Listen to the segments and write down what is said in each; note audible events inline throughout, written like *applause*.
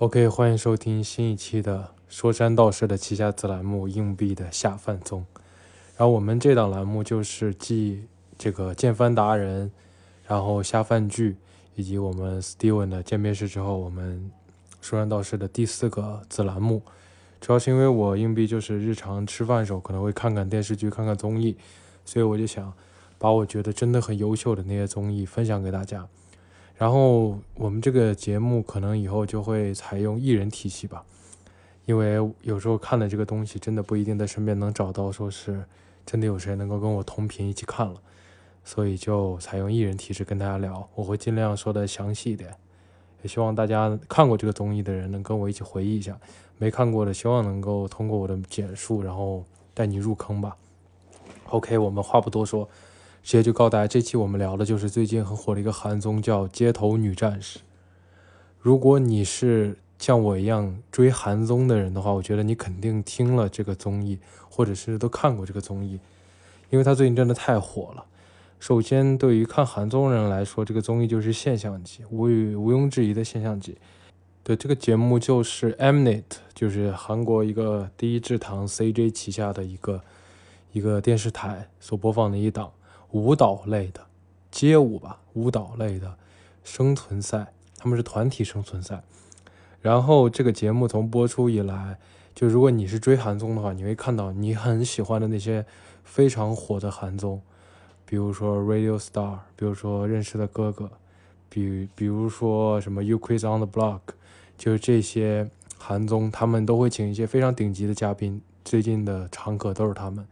OK，欢迎收听新一期的说山道士的旗下子栏目《硬币的下饭综》。然后我们这档栏目就是继这个剑番达人，然后下饭剧以及我们 Steven 的见面式之后，我们说山道士的第四个子栏目。主要是因为我硬币就是日常吃饭的时候可能会看看电视剧、看看综艺，所以我就想把我觉得真的很优秀的那些综艺分享给大家。然后我们这个节目可能以后就会采用艺人体系吧，因为有时候看的这个东西真的不一定在身边能找到，说是真的有谁能够跟我同频一起看了，所以就采用艺人体质跟大家聊，我会尽量说的详细一点，也希望大家看过这个综艺的人能跟我一起回忆一下，没看过的希望能够通过我的简述，然后带你入坑吧。OK，我们话不多说。直接就告诉大家，这期我们聊的就是最近很火的一个韩综，叫《街头女战士》。如果你是像我一样追韩综的人的话，我觉得你肯定听了这个综艺，或者是都看过这个综艺，因为它最近真的太火了。首先，对于看韩综人来说，这个综艺就是现象级，无与毋庸置疑的现象级。对，这个节目就是 Mnet，就是韩国一个第一制糖 CJ 旗下的一个一个电视台所播放的一档。舞蹈类的街舞吧，舞蹈类的生存赛，他们是团体生存赛。然后这个节目从播出以来，就如果你是追韩综的话，你会看到你很喜欢的那些非常火的韩综，比如说《Radio Star》，比如说《认识的哥哥》，比比如说什么《You Quiz on the Block》，就是这些韩综，他们都会请一些非常顶级的嘉宾，最近的常客都是他们。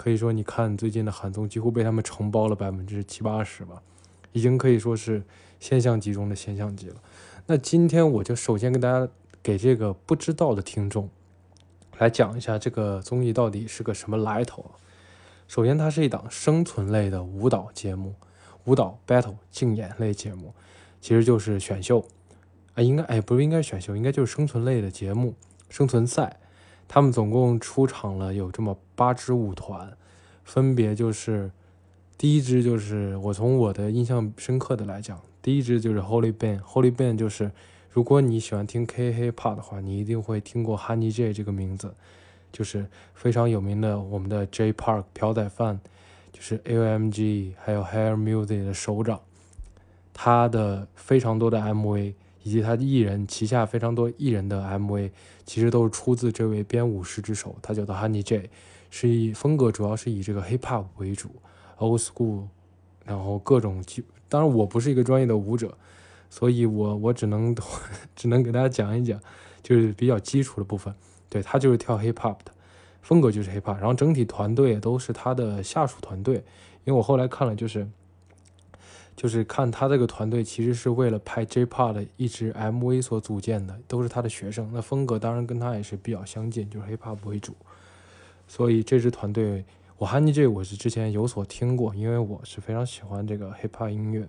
可以说，你看最近的韩综几乎被他们承包了百分之七八十吧，已经可以说是现象级中的现象级了。那今天我就首先跟大家给这个不知道的听众来讲一下这个综艺到底是个什么来头。首先，它是一档生存类的舞蹈节目，舞蹈 battle 竞演类节目，其实就是选秀啊，应该哎不是应该选秀，应该就是生存类的节目，生存赛。他们总共出场了有这么八支舞团，分别就是第一支就是我从我的印象深刻的来讲，第一支就是 Holy Band。Holy Band 就是如果你喜欢听 K Hip Hop 的话，你一定会听过 Honey J 这个名字，就是非常有名的我们的 J Park 朴宰范，就是 A O M G 还有 Hair Music 的首长，他的非常多的 MV。以及他的艺人旗下非常多艺人的 MV，其实都是出自这位编舞师之手，他叫做 Honey J，是以风格主要是以这个 Hip Hop 为主，Old School，然后各种基，当然我不是一个专业的舞者，所以我我只能 *laughs* 只能给大家讲一讲，就是比较基础的部分。对他就是跳 Hip Hop 的，风格就是 Hip Hop，然后整体团队都是他的下属团队，因为我后来看了就是。就是看他这个团队，其实是为了拍 J-Pop 的一支 MV 所组建的，都是他的学生。那风格当然跟他也是比较相近，就是 Hip Hop 为主。所以这支团队，我 Honey J 我是之前有所听过，因为我是非常喜欢这个 Hip Hop 音乐，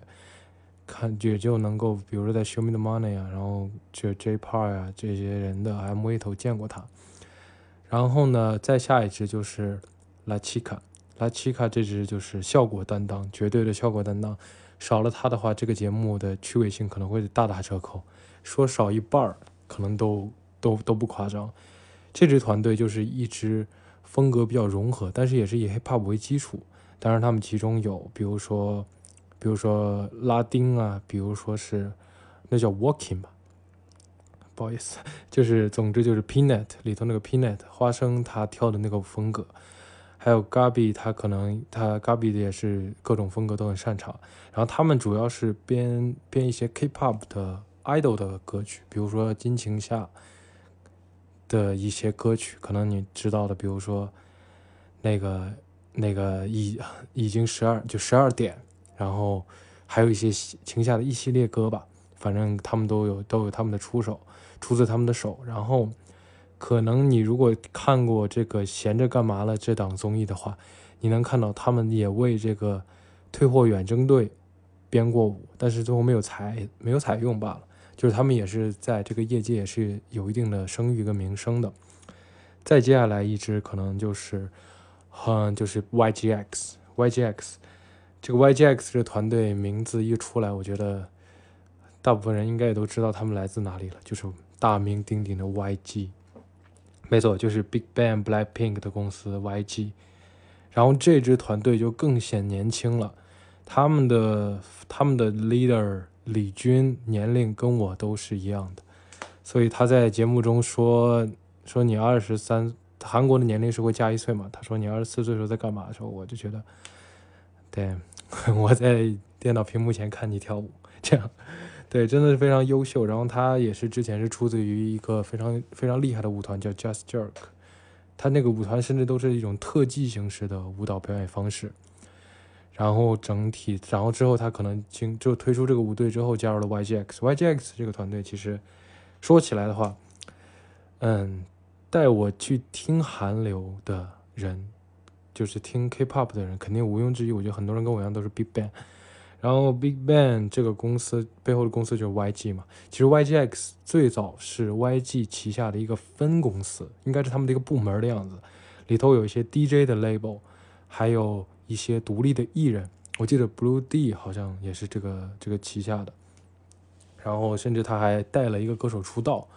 看也就能够，比如说在 Show Me the Money 啊，然后就 J-Pop 啊这些人的 MV 头见过他。然后呢，再下一支就是 La Chica，La Chica 这支就是效果担当，绝对的效果担当。少了他的话，这个节目的趣味性可能会大打折扣。说少一半儿，可能都都都不夸张。这支团队就是一支风格比较融合，但是也是以 hip hop 为基础。当然，他们其中有，比如说，比如说拉丁啊，比如说是那叫 walking 吧，不好意思，*laughs* 就是总之就是 peanut 里头那个 peanut 花生，他跳的那个风格。还有 Gabi，他可能他 Gabi 的也是各种风格都很擅长。然后他们主要是编编一些 K-pop 的 idol 的歌曲，比如说金晴夏的一些歌曲，可能你知道的，比如说那个那个已已经十二就十二点，然后还有一些晴夏的一系列歌吧，反正他们都有都有他们的出手，出自他们的手，然后。可能你如果看过这个闲着干嘛了这档综艺的话，你能看到他们也为这个退货远征队编过舞，但是最后没有采没有采用罢了。就是他们也是在这个业界也是有一定的声誉跟名声的。再接下来一支可能就是，嗯，就是 YGX，YGX 这个 YGX 这个团队名字一出来，我觉得大部分人应该也都知道他们来自哪里了，就是大名鼎鼎的 YG。没错，就是 Big Bang Blackpink 的公司 YG。然后这支团队就更显年轻了，他们的他们的 leader 李军年龄跟我都是一样的，所以他在节目中说说你二十三，韩国的年龄是会加一岁嘛？他说你二十四岁时候在干嘛的时候，我就觉得，对，我在电脑屏幕前看你跳舞，这样，对，真的是非常优秀。然后他也是之前是出自于一个非常非常厉害的舞团叫 Just Jerk。他那个舞团甚至都是一种特技形式的舞蹈表演方式，然后整体，然后之后他可能经就推出这个舞队之后加入了 YGX。YGX 这个团队其实说起来的话，嗯，带我去听韩流的人，就是听 K-pop 的人，肯定毋庸置疑。我觉得很多人跟我一样都是 Big Bang。然后 Big Bang 这个公司背后的公司就是 YG 嘛，其实 YGX 最早是 YG 旗下的一个分公司，应该是他们的一个部门的样子，里头有一些 DJ 的 label，还有一些独立的艺人，我记得 Blue D 好像也是这个这个旗下的，然后甚至他还带了一个歌手出道，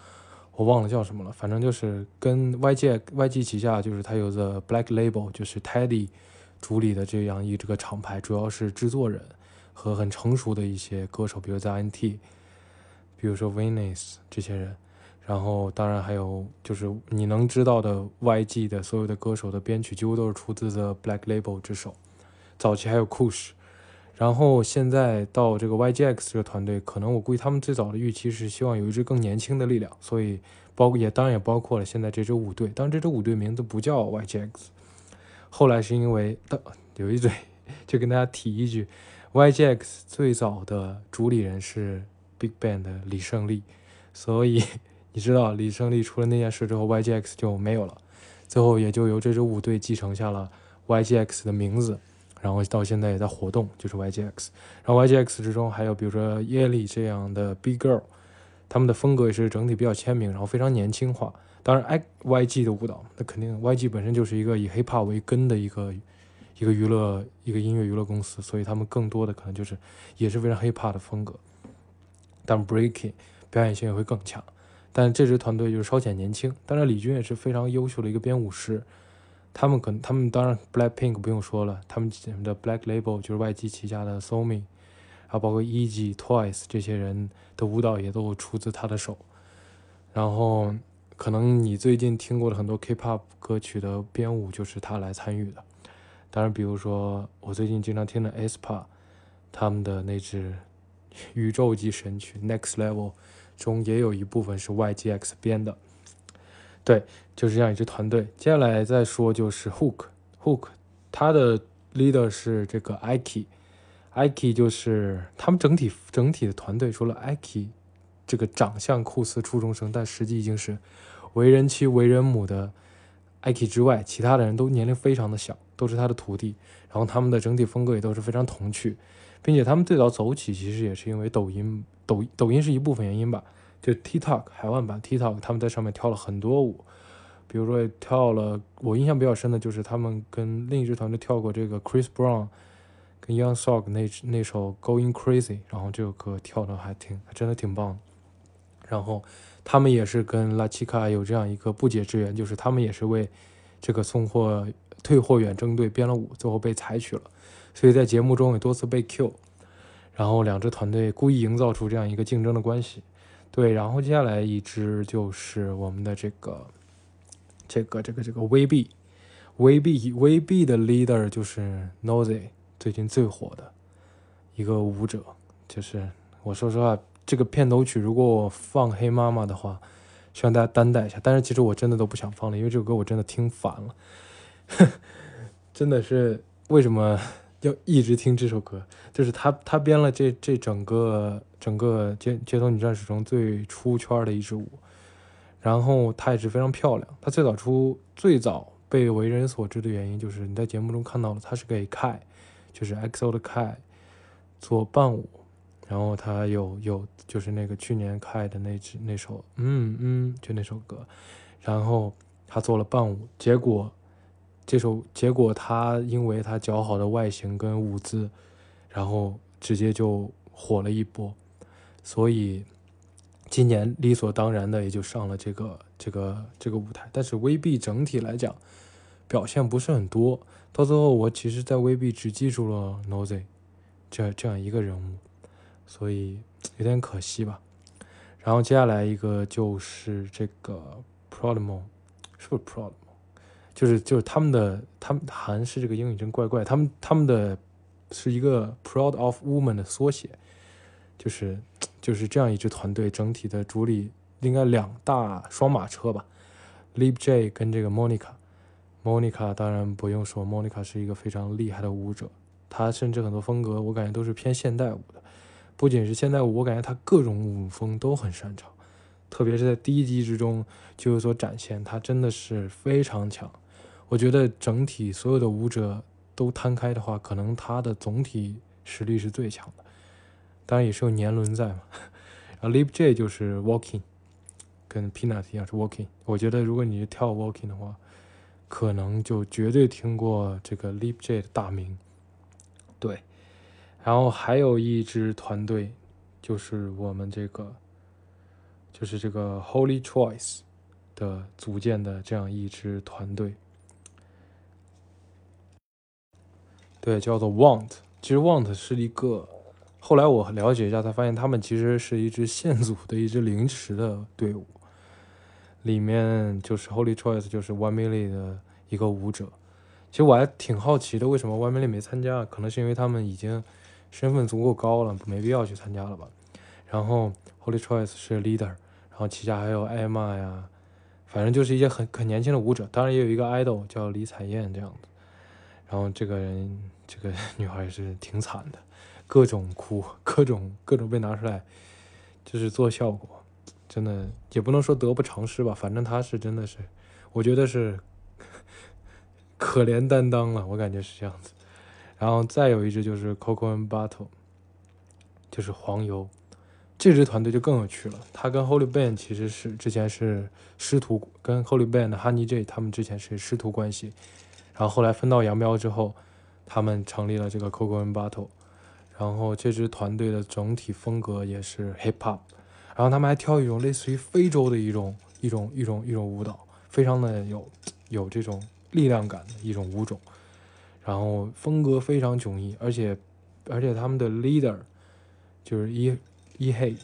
我忘了叫什么了，反正就是跟 YG YG 旗下就是他有 The Black Label，就是 Teddy 主理的这样一这个厂牌，主要是制作人。和很成熟的一些歌手，比如在 INT，比如说 Venus 这些人，然后当然还有就是你能知道的 YG 的所有的歌手的编曲几乎都是出自 The Black Label 之手。早期还有 Kush，然后现在到这个 YGX 这个团队，可能我估计他们最早的预期是希望有一支更年轻的力量，所以包括也当然也包括了现在这支舞队。当然这支舞队名字不叫 YGX，后来是因为的有一嘴，就跟大家提一句。YGX 最早的主理人是 Big Bang 的李胜利，所以你知道李胜利出了那件事之后，YGX 就没有了，最后也就由这支舞队继承下了 YGX 的名字，然后到现在也在活动，就是 YGX。然后 YGX 之中还有比如说耶利这样的 Big Girl，他们的风格也是整体比较鲜明，然后非常年轻化。当然 YG 的舞蹈，那肯定 YG 本身就是一个以 Hip Hop 为根的一个。一个娱乐，一个音乐娱乐公司，所以他们更多的可能就是也是非常 hip hop 的风格，但 breaking 表演性也会更强。但这支团队就是稍显年轻，当然李军也是非常优秀的一个编舞师。他们可能他们当然 Blackpink 不用说了，他们的 Black Label 就是 YG 旗下的 s o m i 还有包括 E.G. Twice 这些人的舞蹈也都出自他的手。然后可能你最近听过的很多 K-pop 歌曲的编舞就是他来参与的。当然，比如说我最近经常听的 aespa，他们的那支宇宙级神曲《Next Level》中也有一部分是 YGX 编的。对，就是这样一支团队。接下来再说就是 Hook，Hook，他的 leader 是这个 Ike，Ike 就是他们整体整体的团队，除了 Ike 这个长相酷似初中生，但实际已经是为人妻为人母的 Ike 之外，其他的人都年龄非常的小。都是他的徒弟，然后他们的整体风格也都是非常童趣，并且他们最早走起其实也是因为抖音，抖抖音是一部分原因吧，就 TikTok 海外版 TikTok 他们在上面跳了很多舞，比如说跳了我印象比较深的就是他们跟另一支团队跳过这个 Chris Brown 跟 Young Thug 那那首 Going Crazy，然后这首歌跳的还挺真的挺棒的，然后他们也是跟 La Chica 有这样一个不解之缘，就是他们也是为这个送货。退货远征队编了舞，最后被采取了，所以在节目中也多次被 Q。然后两支团队故意营造出这样一个竞争的关系。对，然后接下来一支就是我们的这个这个这个这个 VB，VB，VB 的 leader 就是 Nozy，最近最火的一个舞者。就是我说实话，这个片头曲如果我放黑妈妈的话，希望大家担待一下。但是其实我真的都不想放了，因为这首歌我真的听烦了。*laughs* 真的是为什么要一直听这首歌？就是他他编了这这整个整个街街头女战士中最出圈的一支舞，然后她也是非常漂亮。她最早出最早被为人所知的原因，就是你在节目中看到了，她是给 K，就是 XO 的 K 做伴舞，然后他有有就是那个去年开的那支那首嗯嗯就那首歌，然后他做了伴舞，结果。这首结果，他因为他姣好的外形跟舞姿，然后直接就火了一波。所以今年理所当然的也就上了这个这个这个舞台。但是 VB 整体来讲表现不是很多，到最后我其实，在 VB 只记住了 Nozy 这这样一个人物，所以有点可惜吧。然后接下来一个就是这个 Prodmo，是不是 Prodmo？就是就是他们的他们韩式这个英语真怪怪，他们他们的是一个 Proud of Woman 的缩写，就是就是这样一支团队，整体的主理应该两大双马车吧，Lib J 跟这个 Monica，Monica 当然不用说，Monica 是一个非常厉害的舞者，她甚至很多风格我感觉都是偏现代舞的。不仅是现在，我感觉他各种舞风都很擅长，特别是在第一集之中就有所展现，他真的是非常强。我觉得整体所有的舞者都摊开的话，可能他的总体实力是最强的，当然也是有年轮在嘛。然后 Lip J 就是 Walking，跟 Peanut 一样是 Walking。我觉得如果你是跳 Walking 的话，可能就绝对听过这个 Lip J 的大名。对。然后还有一支团队，就是我们这个，就是这个 Holy Choice 的组建的这样一支团队，对，叫做 Want。其实 Want 是一个，后来我了解一下，才发现他们其实是一支现组的一支临时的队伍，里面就是 Holy Choice 就是 One Million 的一个舞者。其实我还挺好奇的，为什么 One Million 没参加？可能是因为他们已经。身份足够高了，没必要去参加了吧。然后 Holy Choice 是 leader，然后旗下还有艾玛呀，反正就是一些很很年轻的舞者，当然也有一个 idol 叫李彩燕这样子。然后这个人这个女孩也是挺惨的，各种哭，各种各种被拿出来，就是做效果，真的也不能说得不偿失吧，反正她是真的是，我觉得是 *laughs* 可怜担当了，我感觉是这样子。然后再有一支就是 Coco and Battle，就是黄油，这支团队就更有趣了。他跟 Holy Band 其实是之前是师徒，跟 Holy Band 的 Honey J 他们之前是师徒关系。然后后来分道扬镳之后，他们成立了这个 Coco and Battle。然后这支团队的整体风格也是 Hip Hop，然后他们还跳一种类似于非洲的一种一种一种一种舞蹈，非常的有有这种力量感的一种舞种。然后风格非常迥异，而且，而且他们的 leader 就是一一黑，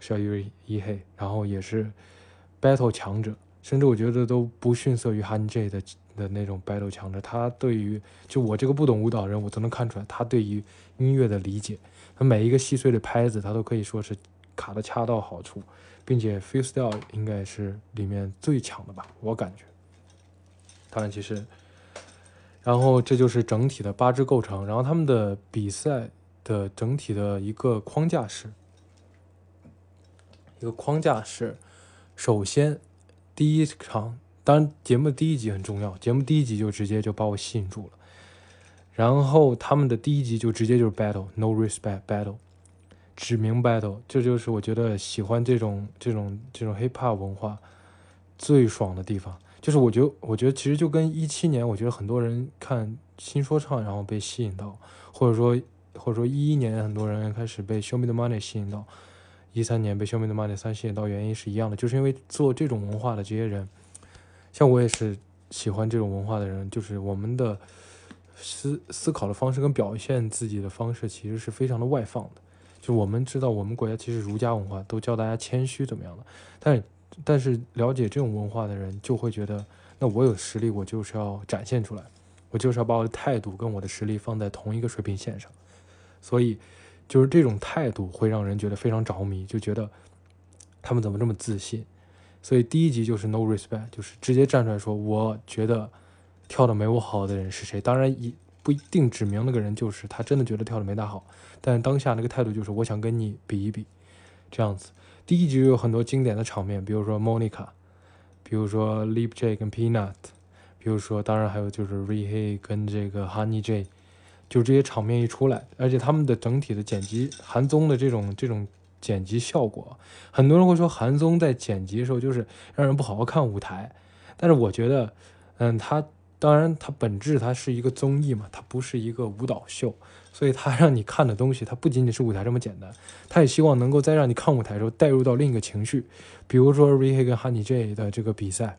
小鱼一黑，然后也是 battle 强者，甚至我觉得都不逊色于 Han J 的的那种 battle 强者。他对于就我这个不懂舞蹈人，我都能看出来，他对于音乐的理解，他每一个细碎的拍子，他都可以说是卡的恰到好处，并且 freestyle 应该是里面最强的吧，我感觉。当然，其实。然后这就是整体的八支构成，然后他们的比赛的整体的一个框架是，一个框架是，首先第一场，当然节目第一集很重要，节目第一集就直接就把我吸引住了，然后他们的第一集就直接就是 battle，no respect battle，指名 battle，这就是我觉得喜欢这种这种这种 hip hop 文化最爽的地方。就是我觉得，我觉得其实就跟一七年，我觉得很多人看新说唱，然后被吸引到，或者说或者说一一年很多人开始被 Show Me the Money 吸引到，一三年被 Show Me the Money 三吸引到，原因是一样的，就是因为做这种文化的这些人，像我也是喜欢这种文化的人，就是我们的思思考的方式跟表现自己的方式其实是非常的外放的，就我们知道我们国家其实儒家文化都教大家谦虚怎么样的，但是。但是了解这种文化的人就会觉得，那我有实力，我就是要展现出来，我就是要把我的态度跟我的实力放在同一个水平线上，所以就是这种态度会让人觉得非常着迷，就觉得他们怎么这么自信。所以第一集就是 no respect，就是直接站出来说，我觉得跳的没我好的人是谁？当然一不一定指明那个人就是他，真的觉得跳的没他好，但当下那个态度就是我想跟你比一比，这样子。第一集有很多经典的场面，比如说 Monica，比如说 Lip J 跟 Peanut，比如说当然还有就是 Rehe 跟这个 Honey J，就这些场面一出来，而且他们的整体的剪辑，韩综的这种这种剪辑效果，很多人会说韩综在剪辑的时候就是让人不好好看舞台，但是我觉得，嗯，他当然它本质它是一个综艺嘛，它不是一个舞蹈秀，所以他让你看的东西，它不仅仅是舞台这么简单，他也希望能够在让你看舞台的时候带入到另一个情绪，比如说 Ricky 跟 Honey J 的这个比赛，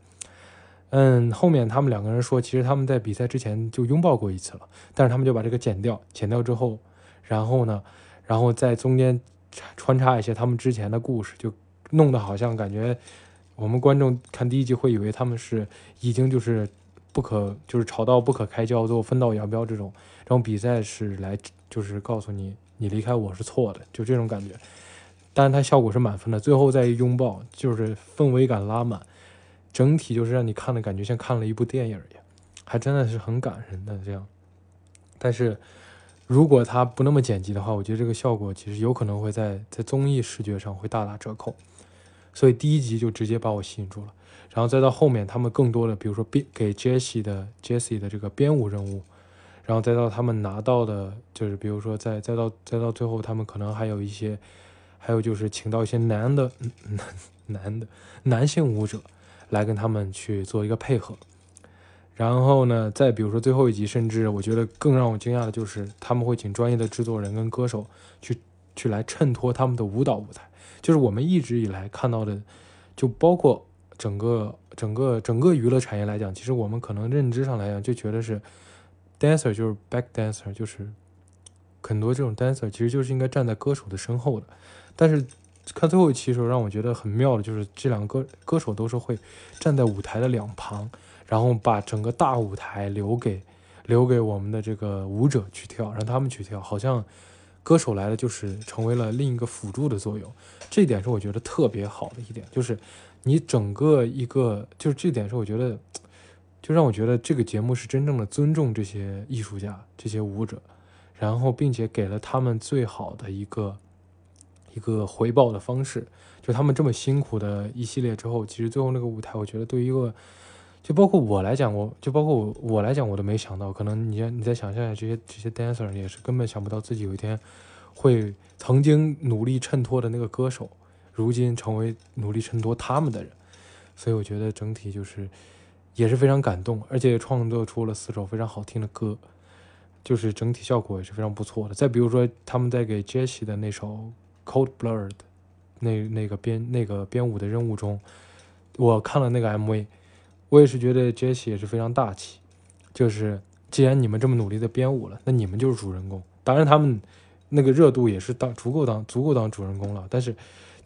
嗯，后面他们两个人说，其实他们在比赛之前就拥抱过一次了，但是他们就把这个剪掉，剪掉之后，然后呢，然后在中间穿插一些他们之前的故事，就弄得好像感觉我们观众看第一集会以为他们是已经就是不可就是吵到不可开交，最后分道扬镳这种。这种比赛是来，就是告诉你，你离开我是错的，就这种感觉。但是它效果是满分的，最后再一拥抱，就是氛围感拉满，整体就是让你看的感觉像看了一部电影一样，还真的是很感人的这样。但是如果它不那么剪辑的话，我觉得这个效果其实有可能会在在综艺视觉上会大打折扣。所以第一集就直接把我吸引住了，然后再到后面他们更多的，比如说编给 Jesse 的 Jesse 的这个编舞任务。然后再到他们拿到的，就是比如说再再到再到最后，他们可能还有一些，还有就是请到一些男的男男的男性舞者来跟他们去做一个配合。然后呢，再比如说最后一集，甚至我觉得更让我惊讶的就是他们会请专业的制作人跟歌手去去来衬托他们的舞蹈舞台。就是我们一直以来看到的，就包括整个整个整个娱乐产业来讲，其实我们可能认知上来讲就觉得是。dancer 就是 back dancer，就是很多这种 dancer 其实就是应该站在歌手的身后的。但是看最后一期的时候，让我觉得很妙的就是这两个歌歌手都是会站在舞台的两旁，然后把整个大舞台留给留给我们的这个舞者去跳，让他们去跳，好像歌手来了就是成为了另一个辅助的作用。这一点是我觉得特别好的一点，就是你整个一个就是这点是我觉得。就让我觉得这个节目是真正的尊重这些艺术家、这些舞者，然后并且给了他们最好的一个一个回报的方式。就他们这么辛苦的一系列之后，其实最后那个舞台，我觉得对于一个，就包括我来讲，我就包括我我来讲，我都没想到，可能你你再想象一下，这些这些 dancer 也是根本想不到自己有一天会曾经努力衬托的那个歌手，如今成为努力衬托他们的人。所以我觉得整体就是。也是非常感动，而且创作出了四首非常好听的歌，就是整体效果也是非常不错的。再比如说，他们在给 Jessie 的那首《Cold Blood》那那个编那个编舞的任务中，我看了那个 MV，我也是觉得 Jessie 也是非常大气。就是既然你们这么努力的编舞了，那你们就是主人公。当然，他们那个热度也是当足够当足够当主人公了，但是。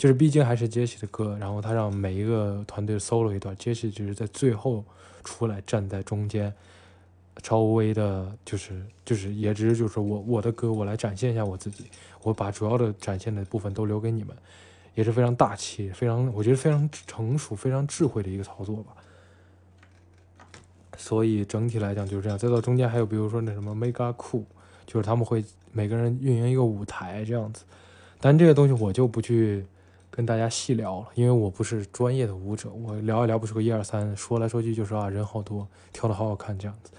就是毕竟还是杰西的歌，然后他让每一个团队 solo 一段，杰西只是在最后出来站在中间，稍微的，就是就是也只是就是我我的歌我来展现一下我自己，我把主要的展现的部分都留给你们，也是非常大气，非常我觉得非常成熟、非常智慧的一个操作吧。所以整体来讲就是这样。再到中间还有比如说那什么 Mega Cool，就是他们会每个人运营一个舞台这样子，但这个东西我就不去。跟大家细聊了，因为我不是专业的舞者，我聊一聊不出个一二三，说来说去就是啊人好多，跳的好好看这样子。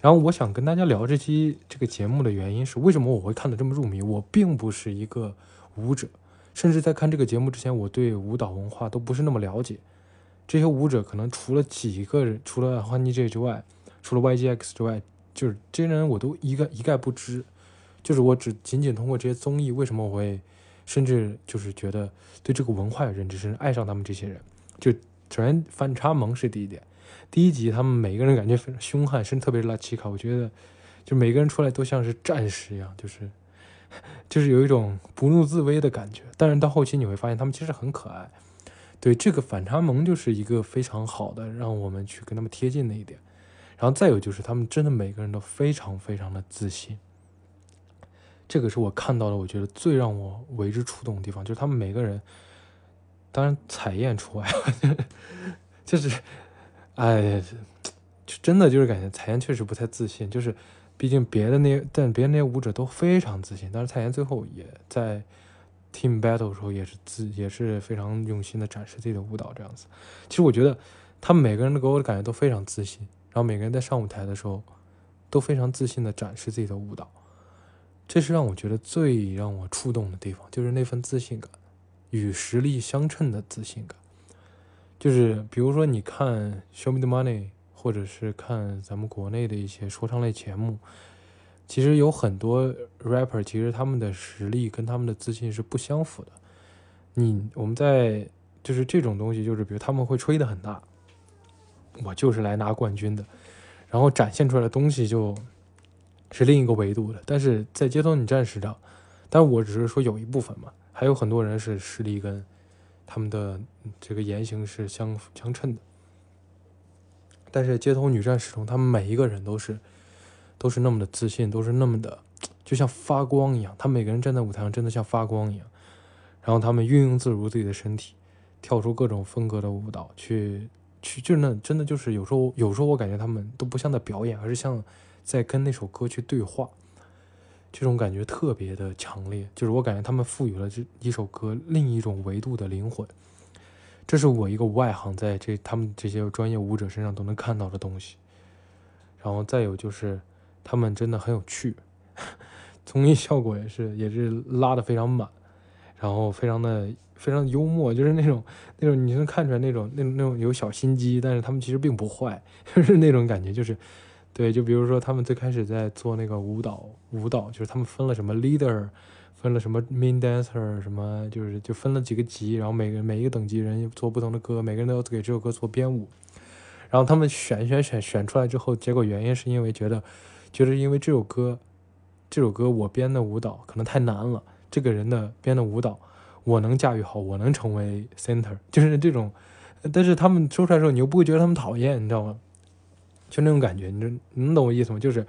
然后我想跟大家聊这期这个节目的原因是，为什么我会看得这么入迷？我并不是一个舞者，甚至在看这个节目之前，我对舞蹈文化都不是那么了解。这些舞者可能除了几个人，除了 Honey J 之外，除了 YGX 之外，就是这些人我都一概一概不知。就是我只仅仅通过这些综艺，为什么我会？甚至就是觉得对这个文化有认知，甚至爱上他们这些人。就首先反差萌是第一点。第一集他们每个人感觉非常凶悍，甚至特别是拉奇卡，我觉得就每个人出来都像是战士一样，就是就是有一种不怒自威的感觉。但是到后期你会发现他们其实很可爱。对这个反差萌就是一个非常好的让我们去跟他们贴近的一点。然后再有就是他们真的每个人都非常非常的自信。这个是我看到的，我觉得最让我为之触动的地方，就是他们每个人，当然彩燕除外，*laughs* 就是，哎，就真的就是感觉彩燕确实不太自信，就是毕竟别的那但别的那些舞者都非常自信，但是彩燕最后也在 team battle 的时候也是自也是非常用心的展示自己的舞蹈这样子。其实我觉得他们每个人都给我的感觉都非常自信，然后每个人在上舞台的时候都非常自信的展示自己的舞蹈。这是让我觉得最让我触动的地方，就是那份自信感，与实力相称的自信感。就是比如说，你看《Show Me the Money》，或者是看咱们国内的一些说唱类节目，其实有很多 rapper，其实他们的实力跟他们的自信是不相符的。你我们在就是这种东西，就是比如他们会吹得很大，我就是来拿冠军的，然后展现出来的东西就是另一个维度的。但是在街头女战士上，但我只是说有一部分嘛，还有很多人是实力跟他们的这个言行是相相称的。但是街头女战士中，他们每一个人都是都是那么的自信，都是那么的就像发光一样。他每个人站在舞台上，真的像发光一样。然后他们运用自如自己的身体，跳出各种风格的舞蹈，去去就那真的就是有时候有时候我感觉他们都不像在表演，而是像在跟那首歌去对话。这种感觉特别的强烈，就是我感觉他们赋予了这一首歌另一种维度的灵魂。这是我一个外行在这他们这些专业舞者身上都能看到的东西。然后再有就是他们真的很有趣，*laughs* 综艺效果也是也是拉的非常满，然后非常的非常幽默，就是那种那种你能看出来那种那种那种有小心机，但是他们其实并不坏，*laughs* 就是那种感觉就是。对，就比如说他们最开始在做那个舞蹈，舞蹈就是他们分了什么 leader，分了什么 main dancer，什么就是就分了几个级，然后每个每一个等级人做不同的歌，每个人都要给这首歌做编舞，然后他们选选选选出来之后，结果原因是因为觉得，觉得因为这首歌，这首歌我编的舞蹈可能太难了，这个人的编的舞蹈我能驾驭好，我能成为 center，就是这种，但是他们说出来的时候，你又不会觉得他们讨厌，你知道吗？就那种感觉，你这能懂我意思吗？就是，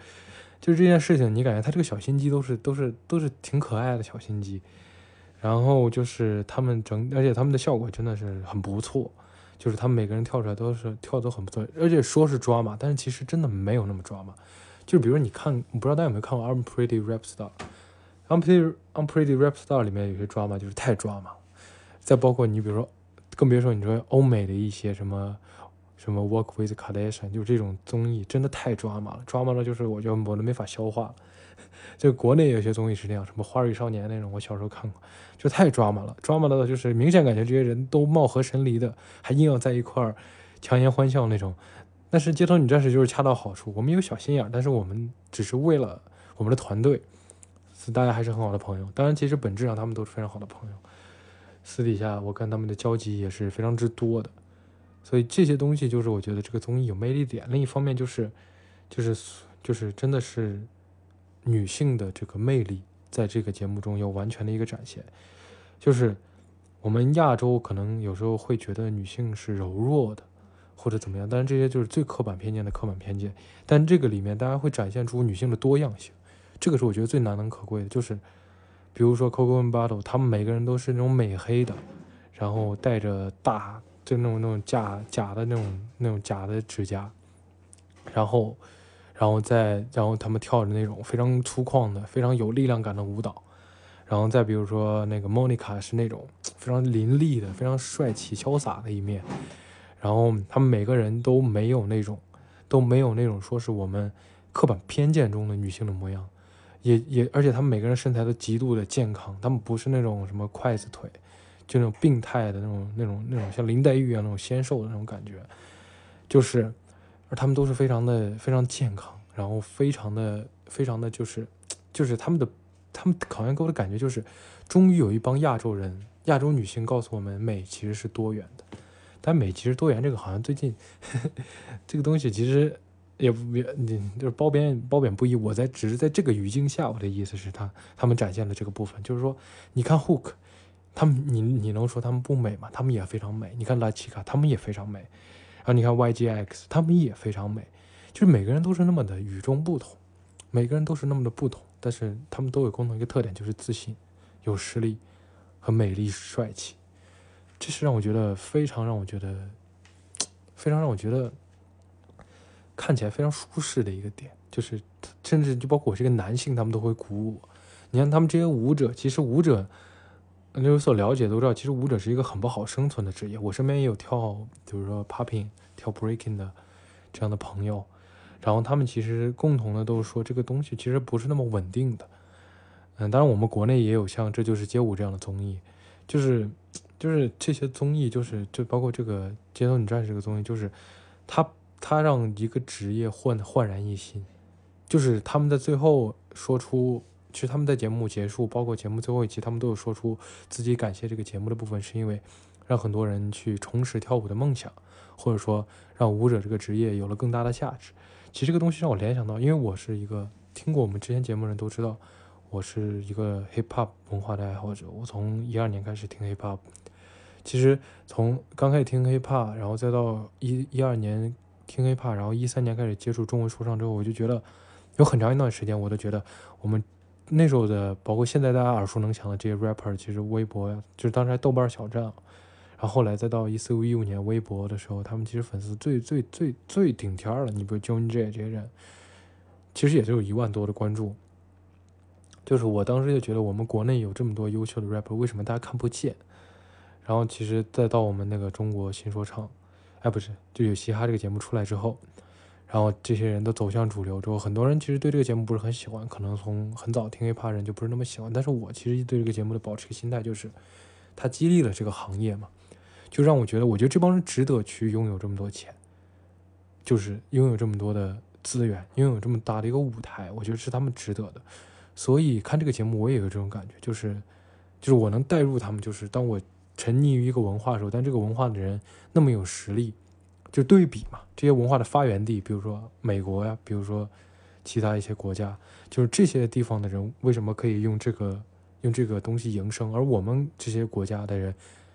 就是这件事情，你感觉他这个小心机都是都是都是挺可爱的小心机，然后就是他们整，而且他们的效果真的是很不错，就是他们每个人跳出来都是跳都很不错，而且说是抓马，但是其实真的没有那么抓马。就比如你看，我不知道大家有没有看过《I'm Pretty Rap Star》，《I'm Pretty I'm Pretty Rap Star》里面有些抓马就是太抓马，再包括你比如说，更别说你说欧美的一些什么。什么 Work with Kardashian，就这种综艺真的太抓马了，抓马了就是我觉得我都没法消化。*laughs* 就国内有些综艺是这样，什么《花儿与少年》那种，我小时候看过，就太抓马了。抓马的就是明显感觉这些人都貌合神离的，还硬要在一块儿强颜欢笑那种。但是街头女战士就是恰到好处，我们有小心眼，但是我们只是为了我们的团队，大家还是很好的朋友。当然，其实本质上他们都是非常好的朋友，私底下我跟他们的交集也是非常之多的。所以这些东西就是我觉得这个综艺有魅力点。另一方面就是，就是就是真的是女性的这个魅力在这个节目中有完全的一个展现。就是我们亚洲可能有时候会觉得女性是柔弱的或者怎么样，但是这些就是最刻板偏见的刻板偏见。但这个里面大家会展现出女性的多样性，这个是我觉得最难能可贵的。就是比如说 Coco and Bottle，他们每个人都是那种美黑的，然后带着大。就那种那种假假的那种那种假的指甲，然后，然后再然后他们跳着那种非常粗犷的、非常有力量感的舞蹈，然后再比如说那个 Monica 是那种非常凌厉的、非常帅气潇洒的一面，然后他们每个人都没有那种都没有那种说是我们刻板偏见中的女性的模样，也也而且他们每个人身材都极度的健康，他们不是那种什么筷子腿。就那种病态的那种、那种、那种像林黛玉一样那种纤瘦的那种感觉，就是，而他们都是非常的、非常健康，然后非常的、非常的就是，就是他们的、他们好像给我的感觉就是，终于有一帮亚洲人、亚洲女性告诉我们，美其实是多元的。但美其实多元这个好像最近 *laughs* 这个东西其实也不也，就是褒贬褒贬不一。我在只是在这个语境下，我的意思是他他们展现了这个部分，就是说，你看 Hook。他们，你你能说他们不美吗？他们也非常美。你看拉奇卡，他们也非常美。然后你看 YGX，他们也非常美。就是每个人都是那么的与众不同，每个人都是那么的不同，但是他们都有共同一个特点，就是自信、有实力和美丽帅气。这是让我觉得非常让我觉得 *tsk* 非常让我觉得看起来非常舒适的一个点，就是甚至就包括我是个男性，他们都会鼓舞我。你看他们这些舞者，其实舞者。你有所了解都知道，其实舞者是一个很不好生存的职业。我身边也有跳，比如说 popping、跳 breaking 的这样的朋友，然后他们其实共同的都是说，这个东西其实不是那么稳定的。嗯，当然我们国内也有像《这就是街舞》这样的综艺，就是就是这些综艺，就是就包括这个《街头女战士》这个综艺，就是它它让一个职业焕焕然一新，就是他们在最后说出，其实他们在节目结束，包括节目最后一期，他们都有说出自己感谢这个节目的部分，是因为让很多人去重拾跳舞的梦想，或者说让舞者这个职业有了更大的价值。其实这个东西让我联想到，因为我是一个听过我们之前节目的人都知道，我是一个 hip hop 文化的爱好者。我从一二年开始听 hip hop，其实从刚开始听 hip hop，然后再到一一二年听 hip hop，然后一三年开始接触中文说唱之后，我就觉得有很长一段时间，我都觉得我们那时候的，包括现在大家耳熟能详的这些 rapper，其实微博呀，就是当时还豆瓣小站。然后后来再到一四一五年微博的时候，他们其实粉丝最最最最顶天了。你比如 Joan J 这些人，其实也就有一万多的关注。就是我当时就觉得，我们国内有这么多优秀的 rapper，为什么大家看不见？然后其实再到我们那个中国新说唱，哎，不是，就有嘻哈这个节目出来之后，然后这些人都走向主流之后，很多人其实对这个节目不是很喜欢，可能从很早听 hiphop 人就不是那么喜欢。但是我其实对这个节目的保持一个心态就是，它激励了这个行业嘛。就让我觉得，我觉得这帮人值得去拥有这么多钱，就是拥有这么多的资源，拥有这么大的一个舞台，我觉得是他们值得的。所以看这个节目，我也有这种感觉，就是，就是我能带入他们，就是当我沉溺于一个文化的时候，但这个文化的人那么有实力，就对比嘛，这些文化的发源地，比如说美国呀，比如说其他一些国家，就是这些地方的人为什么可以用这个用这个东西营生，而我们这些国家的人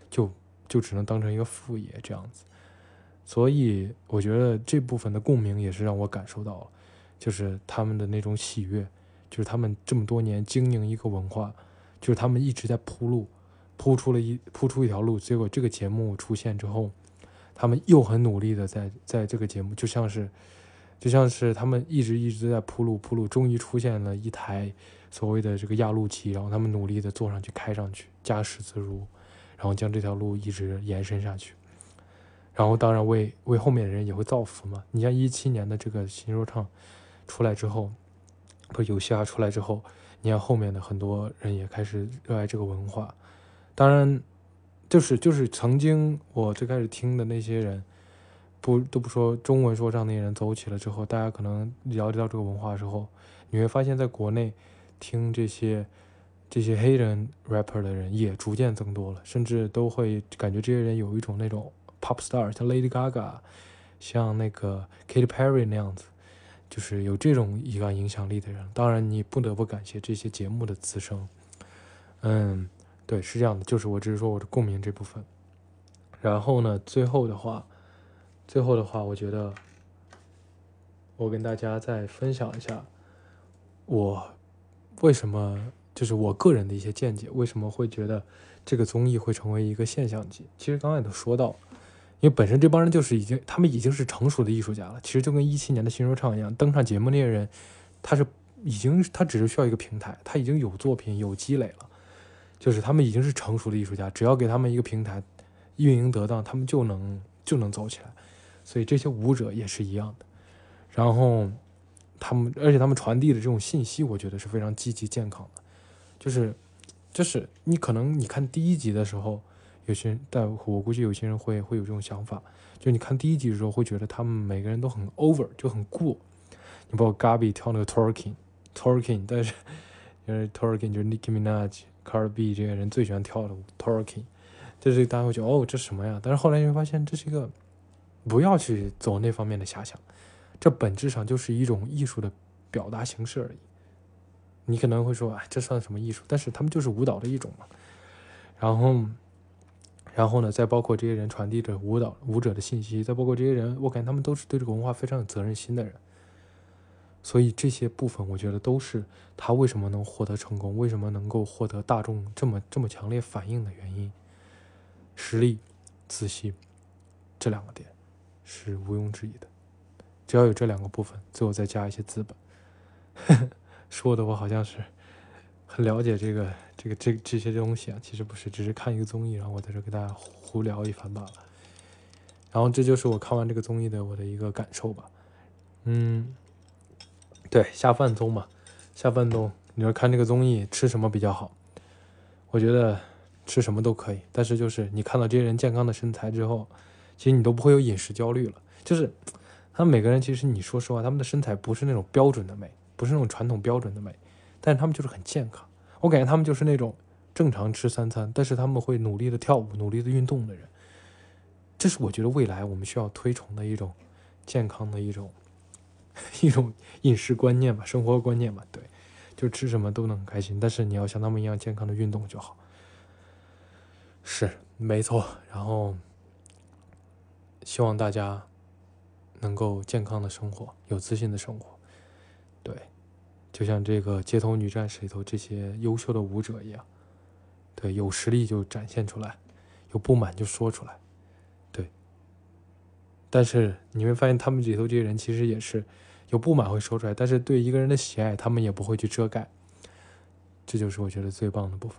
就。就只能当成一个副业这样子，所以我觉得这部分的共鸣也是让我感受到了，就是他们的那种喜悦，就是他们这么多年经营一个文化，就是他们一直在铺路，铺出了一铺出一条路，结果这个节目出现之后，他们又很努力的在在这个节目，就像是就像是他们一直一直在铺路铺路，终于出现了一台所谓的这个压路机，然后他们努力的坐上去开上去，驾驶自如。然后将这条路一直延伸下去，然后当然为为后面的人也会造福嘛。你像一七年的这个新说唱出来之后，不游戏啊出来之后，你看后面的很多人也开始热爱这个文化。当然，就是就是曾经我最开始听的那些人，不都不说中文说唱那些人走起了之后，大家可能了解到这个文化之后，你会发现在国内听这些。这些黑人 rapper 的人也逐渐增多了，甚至都会感觉这些人有一种那种 pop star，像 Lady Gaga，像那个 Katy Perry 那样子，就是有这种一个影响力的人。当然，你不得不感谢这些节目的滋生。嗯，对，是这样的，就是我只是说我的共鸣这部分。然后呢，最后的话，最后的话，我觉得我跟大家再分享一下，我为什么。就是我个人的一些见解，为什么会觉得这个综艺会成为一个现象级？其实刚才也都说到，因为本身这帮人就是已经，他们已经是成熟的艺术家了。其实就跟一七年的新说唱一样，登上节目那些人，他是已经，他只是需要一个平台，他已经有作品有积累了，就是他们已经是成熟的艺术家，只要给他们一个平台，运营得当，他们就能就能走起来。所以这些舞者也是一样的，然后他们，而且他们传递的这种信息，我觉得是非常积极健康的。就是，就是你可能你看第一集的时候，有些人，但我估计有些人会会有这种想法，就你看第一集的时候会觉得他们每个人都很 over，就很过。你包括 Gabi 跳那个 Talking，Talking，但是 *laughs* 因为 Talking 就是 Nicki Minaj、Cardi B 这些人最喜欢跳的 Talking，就是大家会觉得哦这什么呀？但是后来你会发现这是一个不要去走那方面的遐想，这本质上就是一种艺术的表达形式而已。你可能会说，哎，这算什么艺术？但是他们就是舞蹈的一种嘛。然后，然后呢，再包括这些人传递着舞蹈舞者的信息，再包括这些人，我感觉他们都是对这个文化非常有责任心的人。所以这些部分，我觉得都是他为什么能获得成功，为什么能够获得大众这么这么强烈反应的原因。实力、自信这两个点是毋庸置疑的。只要有这两个部分，最后再加一些资本。*laughs* 说的我好像是很了解这个这个这这些东西啊，其实不是，只是看一个综艺，然后我在这给大家胡聊一番罢了。然后这就是我看完这个综艺的我的一个感受吧。嗯，对，下饭综嘛，下饭综，你说看这个综艺吃什么比较好？我觉得吃什么都可以，但是就是你看到这些人健康的身材之后，其实你都不会有饮食焦虑了。就是他们每个人，其实你说实话，他们的身材不是那种标准的美。不是那种传统标准的美，但是他们就是很健康。我感觉他们就是那种正常吃三餐，但是他们会努力的跳舞、努力的运动的人。这是我觉得未来我们需要推崇的一种健康的一种 *laughs* 一种饮食观念吧，生活观念吧。对，就吃什么都能开心，但是你要像他们一样健康的运动就好。是，没错。然后希望大家能够健康的生活，有自信的生活。对，就像这个街头女战士里头这些优秀的舞者一样，对，有实力就展现出来，有不满就说出来。但是你会发现，他们里头这些人其实也是有不满会说出来，但是对一个人的喜爱，他们也不会去遮盖。这就是我觉得最棒的部分。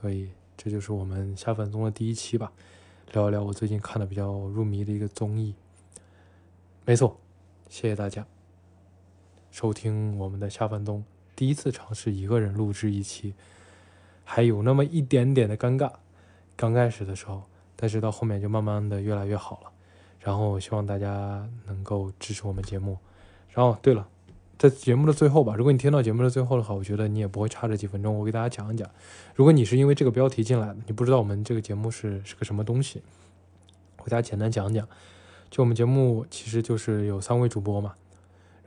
所以。这就是我们下饭综的第一期吧，聊一聊我最近看的比较入迷的一个综艺。没错，谢谢大家收听我们的下饭综，第一次尝试一个人录制一期，还有那么一点点的尴尬，刚开始的时候，但是到后面就慢慢的越来越好了。然后希望大家能够支持我们节目。然后对了。在节目的最后吧，如果你听到节目的最后的话，我觉得你也不会差这几分钟。我给大家讲一讲，如果你是因为这个标题进来的，你不知道我们这个节目是是个什么东西，我给大家简单讲讲。就我们节目其实就是有三位主播嘛，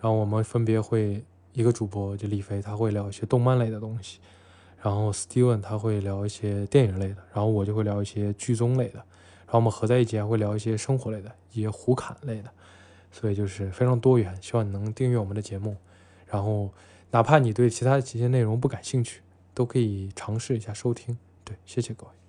然后我们分别会一个主播就李飞，他会聊一些动漫类的东西，然后 Steven 他会聊一些电影类的，然后我就会聊一些剧综类的，然后我们合在一起还会聊一些生活类的，一些胡侃类的。所以就是非常多元，希望你能订阅我们的节目，然后哪怕你对其他的这些内容不感兴趣，都可以尝试一下收听。对，谢谢各位。